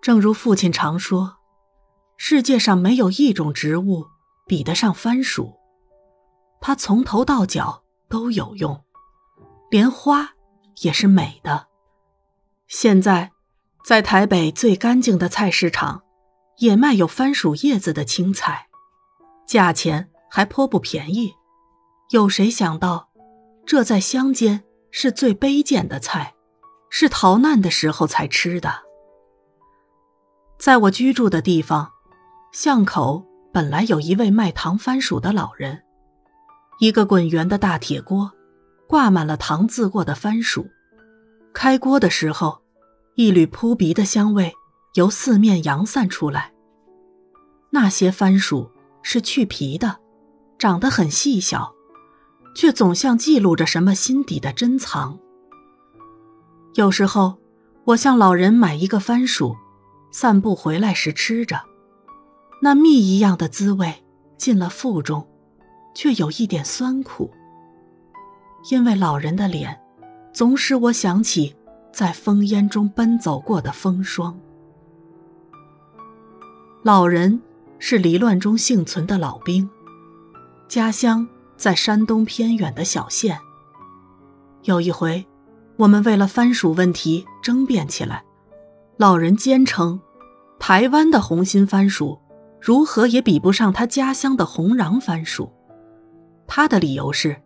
正如父亲常说，世界上没有一种植物比得上番薯，它从头到脚都有用，连花也是美的。现在，在台北最干净的菜市场，也卖有番薯叶子的青菜，价钱还颇不便宜。有谁想到，这在乡间是最卑贱的菜，是逃难的时候才吃的。在我居住的地方，巷口本来有一位卖糖番薯的老人，一个滚圆的大铁锅，挂满了糖渍过的番薯。开锅的时候，一缕扑鼻的香味由四面扬散出来。那些番薯是去皮的，长得很细小，却总像记录着什么心底的珍藏。有时候，我向老人买一个番薯。散步回来时吃着，那蜜一样的滋味进了腹中，却有一点酸苦。因为老人的脸，总使我想起在烽烟中奔走过的风霜。老人是离乱中幸存的老兵，家乡在山东偏远的小县。有一回，我们为了番薯问题争辩起来。老人坚称，台湾的红心番薯如何也比不上他家乡的红瓤番薯。他的理由是，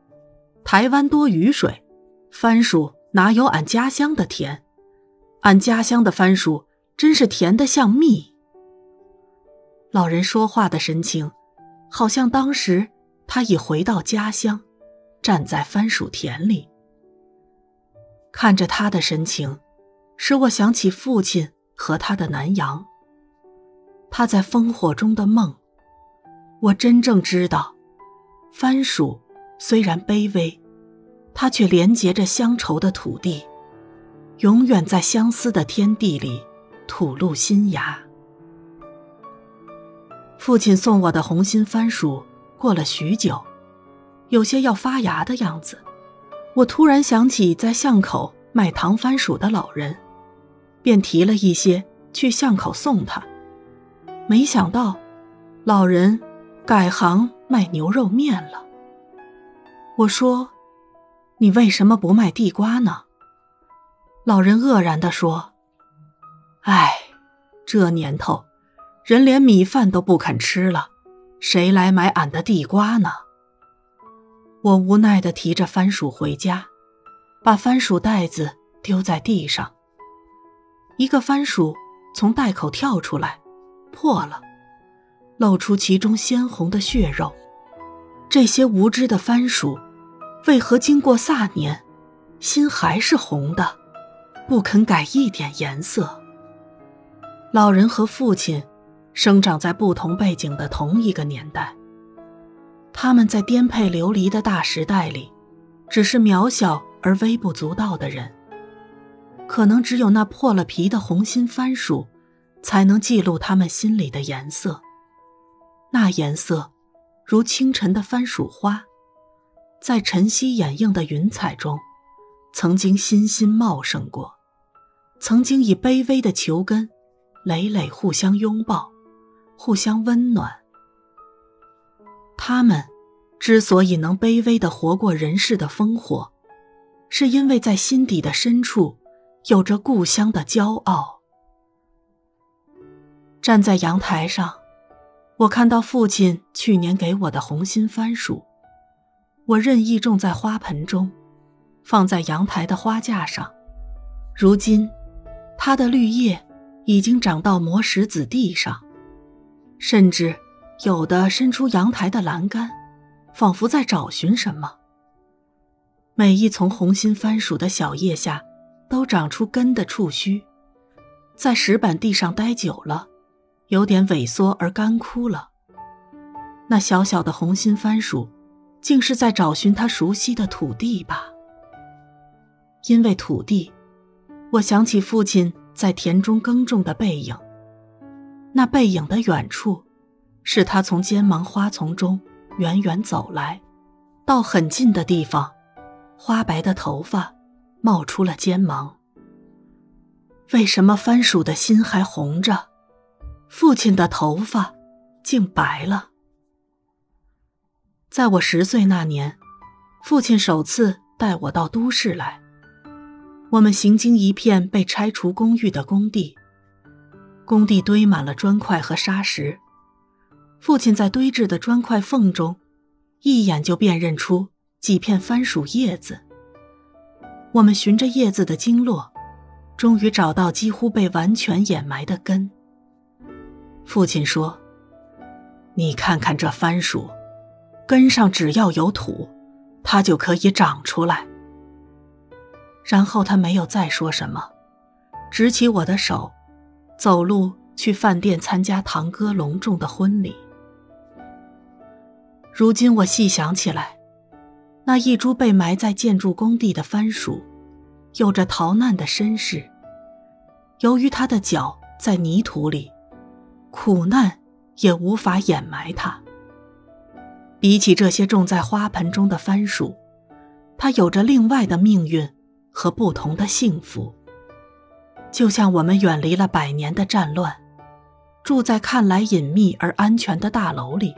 台湾多雨水，番薯哪有俺家乡的甜？俺家乡的番薯真是甜得像蜜。老人说话的神情，好像当时他已回到家乡，站在番薯田里。看着他的神情。使我想起父亲和他的南洋。他在烽火中的梦，我真正知道，番薯虽然卑微，它却连接着乡愁的土地，永远在相思的天地里吐露新芽。父亲送我的红心番薯过了许久，有些要发芽的样子。我突然想起在巷口卖糖番薯的老人。便提了一些去巷口送他，没想到，老人改行卖牛肉面了。我说：“你为什么不卖地瓜呢？”老人愕然地说：“哎，这年头，人连米饭都不肯吃了，谁来买俺的地瓜呢？”我无奈地提着番薯回家，把番薯袋子丢在地上。一个番薯从袋口跳出来，破了，露出其中鲜红的血肉。这些无知的番薯，为何经过卅年，心还是红的，不肯改一点颜色？老人和父亲，生长在不同背景的同一个年代。他们在颠沛流离的大时代里，只是渺小而微不足道的人。可能只有那破了皮的红心番薯，才能记录他们心里的颜色。那颜色，如清晨的番薯花，在晨曦掩映的云彩中，曾经欣欣茂盛过，曾经以卑微的球根，累累互相拥抱，互相温暖。他们，之所以能卑微的活过人世的烽火，是因为在心底的深处。有着故乡的骄傲。站在阳台上，我看到父亲去年给我的红心番薯，我任意种在花盆中，放在阳台的花架上。如今，它的绿叶已经长到磨石子地上，甚至有的伸出阳台的栏杆，仿佛在找寻什么。每一丛红心番薯的小叶下。都长出根的触须，在石板地上待久了，有点萎缩而干枯了。那小小的红心番薯，竟是在找寻它熟悉的土地吧？因为土地，我想起父亲在田中耕种的背影。那背影的远处，是他从尖芒花丛中远远走来，到很近的地方，花白的头发。冒出了尖芒。为什么番薯的心还红着，父亲的头发竟白了？在我十岁那年，父亲首次带我到都市来。我们行经一片被拆除公寓的工地，工地堆满了砖块和沙石。父亲在堆置的砖块缝中，一眼就辨认出几片番薯叶子。我们循着叶子的经络。终于找到几乎被完全掩埋的根。父亲说：“你看看这番薯，根上只要有土，它就可以长出来。”然后他没有再说什么，执起我的手，走路去饭店参加堂哥隆重的婚礼。如今我细想起来，那一株被埋在建筑工地的番薯，有着逃难的身世。由于他的脚在泥土里，苦难也无法掩埋它。比起这些种在花盆中的番薯，它有着另外的命运和不同的幸福。就像我们远离了百年的战乱，住在看来隐秘而安全的大楼里，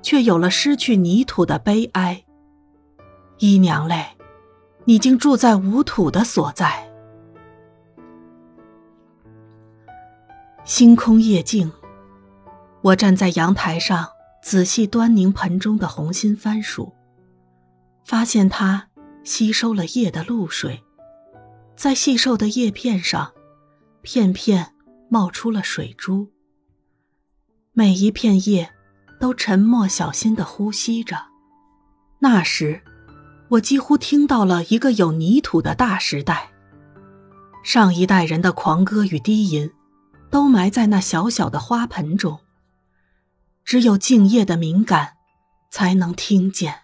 却有了失去泥土的悲哀。姨娘嘞，你竟住在无土的所在。星空夜静，我站在阳台上，仔细端凝盆中的红心番薯，发现它吸收了夜的露水，在细瘦的叶片上，片片冒出了水珠。每一片叶都沉默小心地呼吸着。那时，我几乎听到了一个有泥土的大时代，上一代人的狂歌与低吟。都埋在那小小的花盆中，只有敬业的敏感，才能听见。